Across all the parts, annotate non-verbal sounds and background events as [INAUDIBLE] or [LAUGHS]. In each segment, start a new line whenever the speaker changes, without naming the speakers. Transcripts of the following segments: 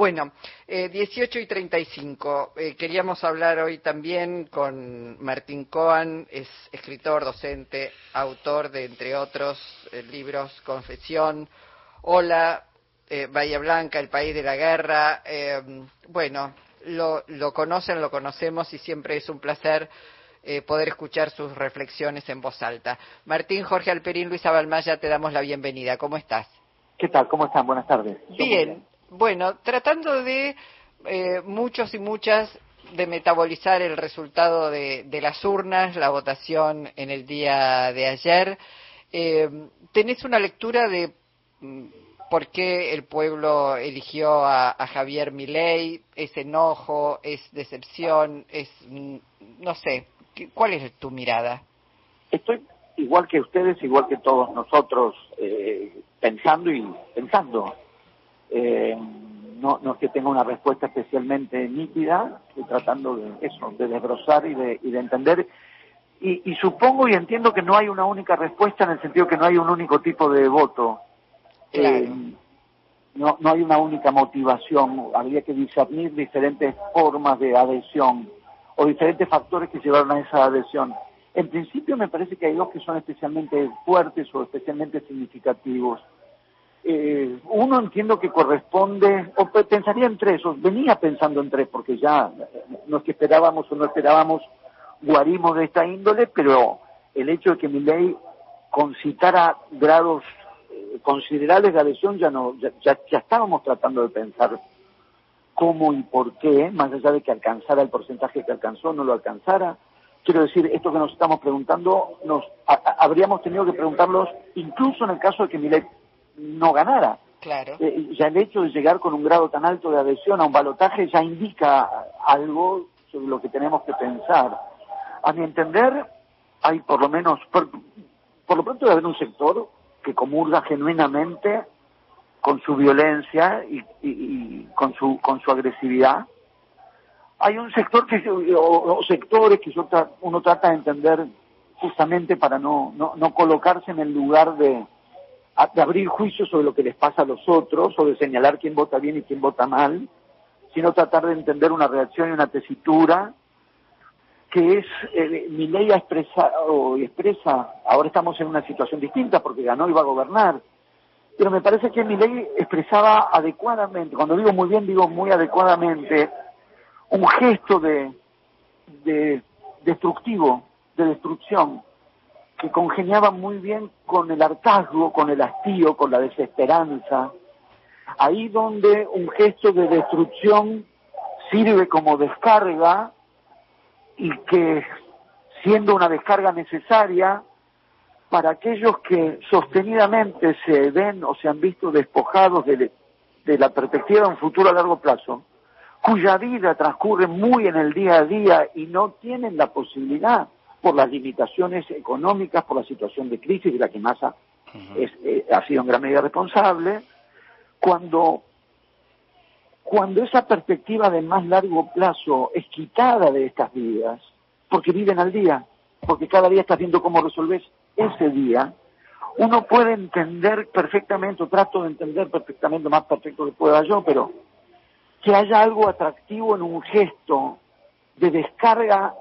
Bueno, eh, 18 y 35. Eh, queríamos hablar hoy también con Martín Coan, es escritor, docente, autor de, entre otros, eh, libros Confesión, Hola, eh, Bahía Blanca, El País de la Guerra. Eh, bueno, lo, lo conocen, lo conocemos y siempre es un placer eh, poder escuchar sus reflexiones en voz alta. Martín, Jorge Alperín, Luisa Balmaya, te damos la bienvenida. ¿Cómo estás?
¿Qué tal? ¿Cómo están? Buenas tardes.
Bien. Bueno, tratando de eh, muchos y muchas de metabolizar el resultado de, de, las urnas, la votación en el día de ayer, eh, ¿tenés una lectura de mm, por qué el pueblo eligió a, a Javier Milei? ¿Es enojo? ¿Es decepción? ¿Es, mm, no sé, ¿cuál es tu mirada?
Estoy igual que ustedes, igual que todos nosotros, eh, pensando y pensando. Eh, no, no es que tenga una respuesta especialmente nítida, estoy tratando de eso, de desbrozar y de, y de entender. Y, y, supongo y entiendo que no hay una única respuesta en el sentido que no hay un único tipo de voto.
Claro.
Eh, no, no hay una única motivación. Habría que discernir diferentes formas de adhesión o diferentes factores que llevaron a esa adhesión. En principio me parece que hay dos que son especialmente fuertes o especialmente significativos. Eh, uno entiendo que corresponde, o pensaría en tres, o venía pensando en tres, porque ya no es que esperábamos o no esperábamos guarimos de esta índole, pero el hecho de que mi ley concitara grados eh, considerables de adhesión ya no, ya, ya, ya, estábamos tratando de pensar cómo y por qué, más allá de que alcanzara el porcentaje que alcanzó, no lo alcanzara. Quiero decir, esto que nos estamos preguntando, nos habríamos tenido que preguntarlos incluso en el caso de que mi ley no ganara.
Claro.
Eh, ya el hecho de llegar con un grado tan alto de adhesión a un balotaje ya indica algo sobre lo que tenemos que pensar. A mi entender, hay por lo menos, por, por lo pronto debe haber un sector que comulga genuinamente con su violencia y, y, y, con su con su agresividad. Hay un sector que o, o sectores que uno trata de entender justamente para no, no, no colocarse en el lugar de, de abrir juicios sobre lo que les pasa a los otros o de señalar quién vota bien y quién vota mal, sino tratar de entender una reacción y una tesitura que es, eh, mi ley ha expresado y expresa, ahora estamos en una situación distinta porque ganó y va a gobernar, pero me parece que mi ley expresaba adecuadamente, cuando digo muy bien, digo muy adecuadamente, un gesto de, de destructivo, de destrucción, que congeniaba muy bien con el hartazgo, con el hastío, con la desesperanza. Ahí donde un gesto de destrucción sirve como descarga y que siendo una descarga necesaria para aquellos que sostenidamente se ven o se han visto despojados de, de la perspectiva de un futuro a largo plazo, cuya vida transcurre muy en el día a día y no tienen la posibilidad por las limitaciones económicas, por la situación de crisis de la que Massa uh -huh. es, eh, ha sido en gran medida responsable, cuando, cuando esa perspectiva de más largo plazo es quitada de estas vidas, porque viven al día, porque cada día estás viendo cómo resolves ese día, uno puede entender perfectamente, o trato de entender perfectamente, más perfecto que pueda yo, pero que haya algo atractivo en un gesto de descarga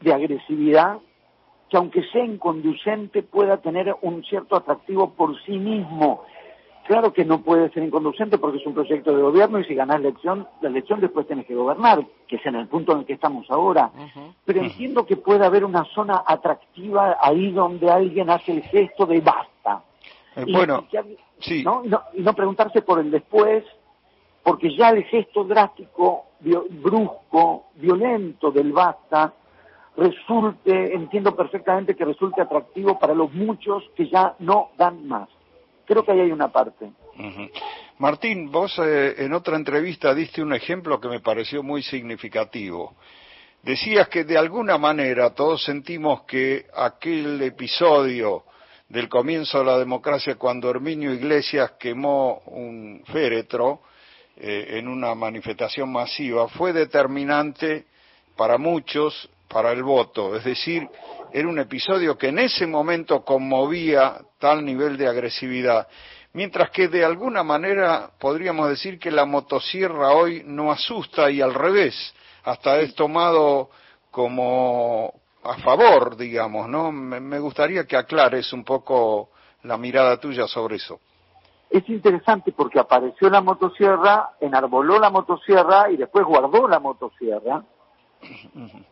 de agresividad que aunque sea inconducente pueda tener un cierto atractivo por sí mismo. Claro que no puede ser inconducente porque es un proyecto de gobierno y si ganas la elección, la elección después tienes que gobernar, que es en el punto en el que estamos ahora. Uh -huh. Pero entiendo que puede haber una zona atractiva ahí donde alguien hace el gesto de basta.
Eh, y, bueno,
y, que, sí. ¿no? Y, ¿no? y no preguntarse por el después, porque ya el gesto drástico, brusco, violento del basta, resulte, entiendo perfectamente que resulte atractivo para los muchos que ya no dan más. Creo que ahí hay una parte.
Martín, vos eh, en otra entrevista diste un ejemplo que me pareció muy significativo. Decías que de alguna manera todos sentimos que aquel episodio del comienzo de la democracia cuando Herminio Iglesias quemó un féretro eh, en una manifestación masiva fue determinante para muchos para el voto, es decir, era un episodio que en ese momento conmovía tal nivel de agresividad. mientras que de alguna manera podríamos decir que la motosierra hoy no asusta y al revés, hasta es tomado como a favor, digamos, ¿no? Me, gustaría que aclares un poco la mirada tuya sobre eso.
Es interesante porque apareció la motosierra, enarboló la motosierra y después guardó la motosierra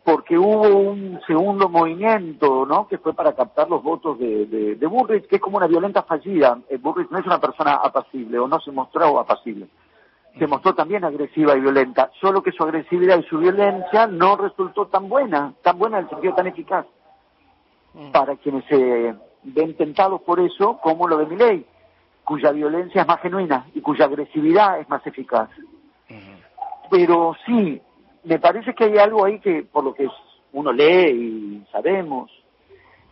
porque hubo un segundo movimiento, ¿no? Que fue para captar los votos de, de, de Burrich, que es como una violenta fallida. Eh, Burrich no es una persona apacible, o no se mostró apacible. Se mostró también agresiva y violenta, solo que su agresividad y su violencia no resultó tan buena, tan buena en el sentido tan eficaz, mm. para quienes se ven tentados por eso, como lo de Miley, cuya violencia es más genuina y cuya agresividad es más eficaz. Pero sí, me parece que hay algo ahí que, por lo que uno lee y sabemos,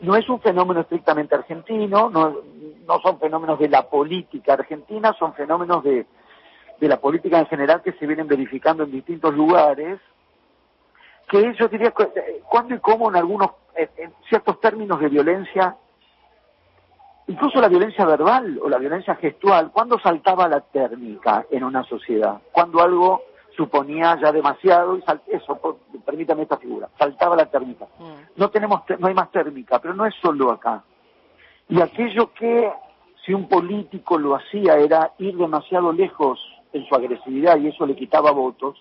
no es un fenómeno estrictamente argentino, no, no son fenómenos de la política argentina, son fenómenos de, de la política en general que se vienen verificando en distintos lugares, que yo diría, cuándo y cómo en algunos, en ciertos términos de violencia, incluso la violencia verbal o la violencia gestual, ¿cuándo saltaba la térmica en una sociedad? Cuando algo suponía ya demasiado y eso, permítame esta figura, faltaba la térmica. Mm. No tenemos, no hay más térmica, pero no es solo acá. Y aquello que si un político lo hacía era ir demasiado lejos en su agresividad y eso le quitaba votos,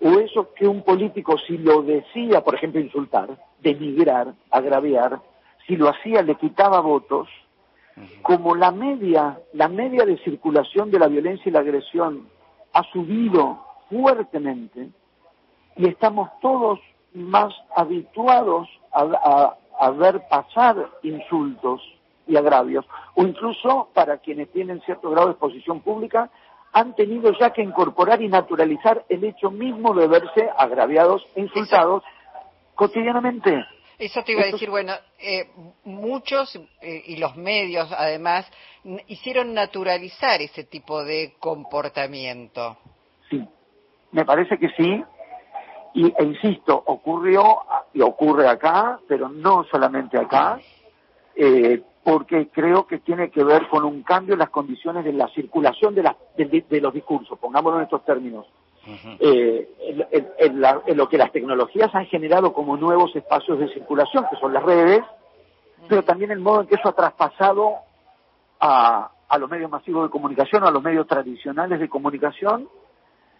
o eso que un político si lo decía, por ejemplo, insultar, denigrar, agraviar, si lo hacía le quitaba votos, como la media, la media de circulación de la violencia y la agresión ha subido fuertemente y estamos todos más habituados a, ver pasar insultos y agravios, o incluso para quienes tienen cierto grado de exposición pública, han tenido ya que incorporar y naturalizar el hecho mismo de verse agraviados e insultados cotidianamente.
Eso te iba a decir, bueno, eh, muchos eh, y los medios además hicieron naturalizar ese tipo de comportamiento.
Sí, me parece que sí, y, e insisto, ocurrió y ocurre acá, pero no solamente acá, eh, porque creo que tiene que ver con un cambio en las condiciones de la circulación de, de, los discursos, pongámoslo en estos términos. eh, en, en, lo que las tecnologías han generado como nuevos espacios de circulación, que son las redes, pero también el modo en que eso ha traspasado a, a los medios masivos de comunicación, a los medios tradicionales de comunicación,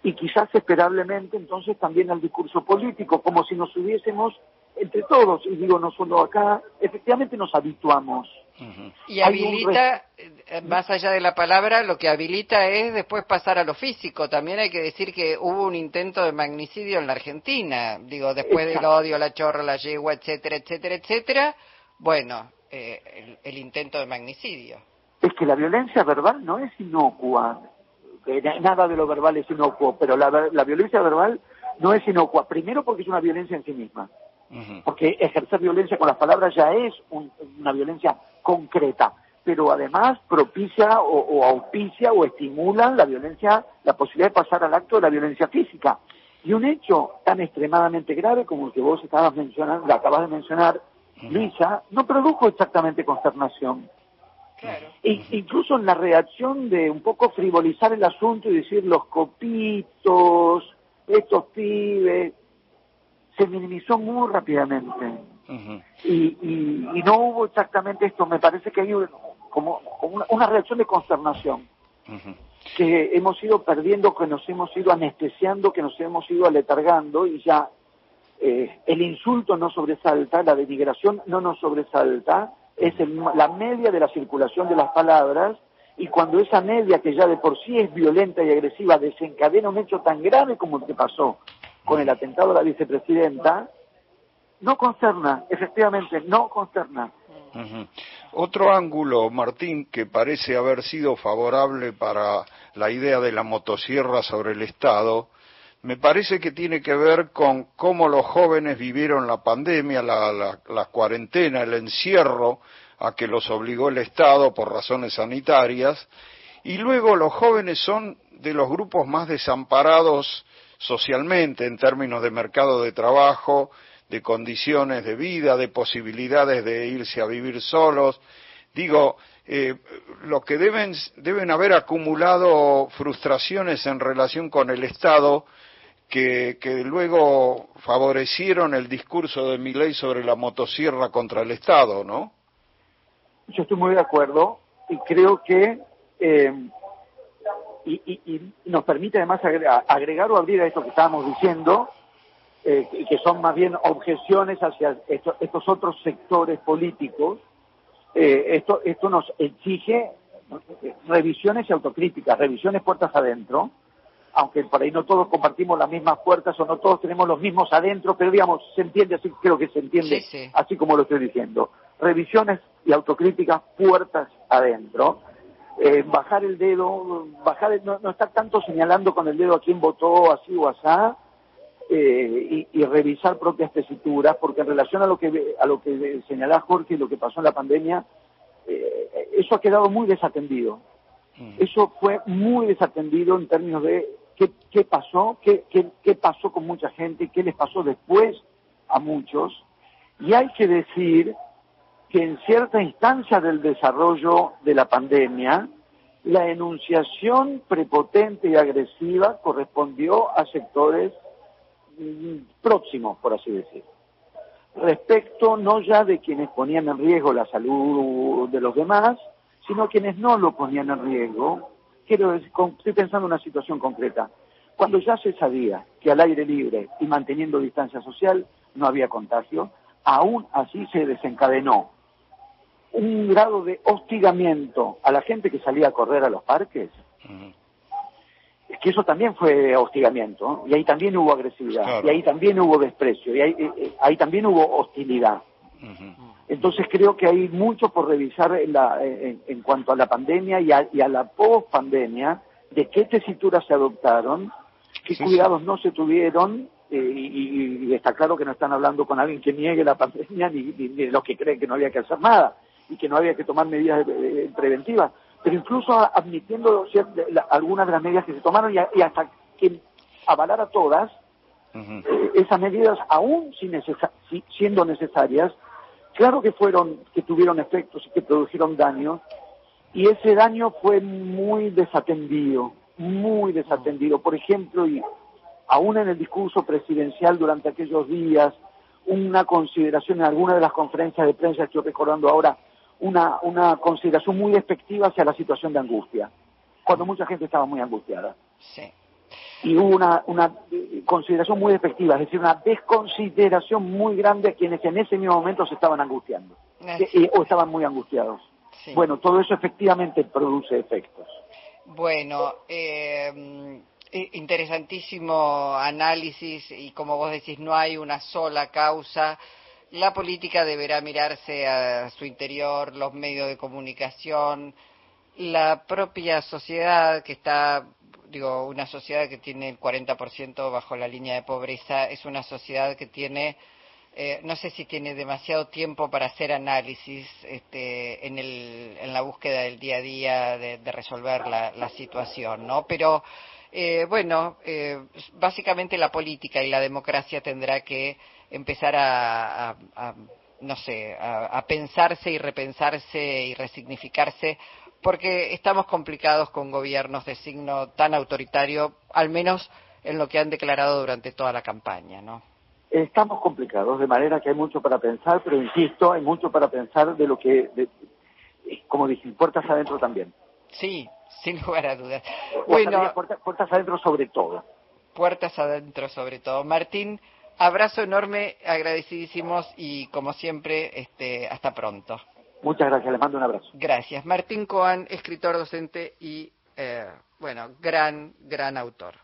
y quizás esperablemente entonces también al discurso político, como si nos hubiésemos entre todos, y digo no solo acá, efectivamente nos habituamos.
Y habilita, eh, más allá de la palabra, lo que habilita es después pasar a lo físico. También hay que decir que hubo un intento de magnicidio en la Argentina, digo, después del odio, la chorra, la yegua, etcétera, etcétera, etcétera. Bueno, eh, el intento de magnicidio.
Es que la violencia verbal no es inocua nada de lo verbal es inocuo, pero la, violencia verbal no es inocua. Primero porque es una violencia en sí misma. Porque ejercer violencia con las palabras ya es una violencia concreta, pero además propicia o, auspicia o estimula la violencia, la posibilidad de pasar al acto de la violencia física. Y un hecho tan extremadamente grave como el que vos estabas mencionando, acabas de mencionar, Lisa, no produjo exactamente consternación. E incluso en la reacción de un poco frivolizar el asunto y decir los copitos, estos pibes, se minimizó muy rápidamente. y, y, no hubo exactamente esto, me parece que hay como, una, reacción de consternación. Que hemos ido perdiendo, que nos hemos ido anestesiando, que nos hemos ido aletargando y ya eh, el insulto no sobresalta, la denigración no nos sobresalta, es la media de la circulación de las palabras y cuando esa media que ya de por sí es violenta y agresiva desencadena un hecho tan grave como el que pasó con el atentado a la vicepresidenta, no consterna, efectivamente, no consterna.
Otro ángulo, Martín, que parece haber sido favorable para la idea de la motosierra sobre el Estado, me parece que tiene que ver con cómo los jóvenes vivieron la pandemia, la, cuarentena, el encierro a que los obligó el Estado por razones sanitarias, y luego los jóvenes son de los grupos más desamparados socialmente en términos de mercado de trabajo, de condiciones de vida, de posibilidades de irse a vivir solos, Digo, eh, lo que deben, deben haber acumulado frustraciones en relación con el Estado que, que luego favorecieron el discurso de ley sobre la motosierra contra el Estado, ¿no?
Yo estoy muy de acuerdo y creo que eh, y, nos permite además agregar, o abrir a esto que estábamos diciendo, eh, que son más bien objeciones hacia estos otros sectores políticos. Eh, esto, esto nos exige revisiones y autocríticas, revisiones puertas adentro, aunque por ahí no todos compartimos las mismas puertas o no todos tenemos los mismos adentro, pero digamos, se entiende así, creo que se entiende así como lo estoy diciendo. Revisiones y autocríticas puertas adentro eh, bajar el dedo, bajar no, no, estar tanto señalando con el dedo a quién votó así o asá, eh, y, revisar propias tesituras, porque en relación a lo que a lo que señalaba Jorge y lo que pasó en la pandemia, eh, eso ha quedado muy desatendido. Mm. Eso fue muy desatendido en términos de qué, pasó, qué, qué pasó con mucha gente, qué les pasó después a muchos. Y hay que decir que en cierta instancia del desarrollo de la pandemia, la enunciación prepotente y agresiva correspondió a sectores mm, próximos, por así decir. Respecto no ya de quienes ponían en riesgo la salud de los demás, sino quienes no lo ponían en riesgo. Quiero decir, estoy pensando en una situación concreta. Cuando ya se sabía que al aire libre y manteniendo distancia social no había contagio, aún así se desencadenó un grado de hostigamiento a la gente que salía a correr a los parques, es que eso también fue hostigamiento, y ahí también hubo agresividad, y ahí también hubo desprecio, y ahí, eh, eh, ahí también hubo hostilidad. Entonces creo que hay mucho por revisar en, la, en, cuanto a la pandemia y a, y a la post-pandemia, de qué tesituras se adoptaron, qué cuidados no se tuvieron, eh, y, está claro que no están hablando con alguien que niegue la [LAUGHS] pandemia ni, ni, ni los que creen que no había que hacer nada y que no había que tomar medidas preventivas, pero incluso admitiendo algunas de las medidas que se tomaron y, hasta que avalara todas, eh, esas medidas aún siendo necesarias, claro que fueron, que tuvieron efectos y que produjeron daño, y ese daño fue muy desatendido, muy desatendido. Por ejemplo, y aún en el discurso presidencial durante aquellos días, una consideración en alguna de las conferencias de prensa, estoy recordando ahora, una, una consideración muy despectiva hacia la situación de angustia, cuando mucha gente estaba muy angustiada. Sí. Y hubo una, una consideración muy despectiva, es decir, una desconsideración muy grande a quienes en ese mismo momento se estaban angustiando eh, o estaban muy angustiados. Bueno, todo eso efectivamente produce efectos.
Bueno, eh, interesantísimo análisis y como vos decís, no hay una sola causa la política deberá mirarse a su interior, los medios de comunicación, la propia sociedad que está, digo, una sociedad que tiene el 40% bajo la línea de pobreza, es una sociedad que tiene, eh, no sé si tiene demasiado tiempo para hacer análisis este, en, el, en la búsqueda del día a día de, resolver la, situación, ¿no? Pero, eh, bueno, eh, básicamente la política y la democracia tendrá que empezar a, no sé, a, pensarse y repensarse y resignificarse, porque estamos complicados con gobiernos de signo tan autoritario, al menos en lo que han declarado durante toda la campaña, ¿no?
Estamos complicados, de manera que hay mucho para pensar, pero insisto, hay mucho para pensar de lo que, como dije, puertas adentro también.
Sí, [LAUGHS] sin lugar a dudas.
Bueno, puertas adentro sobre todo.
Puertas adentro sobre todo. Martín, Abrazo enorme, agradecidísimos y como siempre, este, hasta pronto.
Muchas gracias, le mando un abrazo.
Gracias. Martín Coan, escritor, docente y, eh, bueno, gran, gran autor.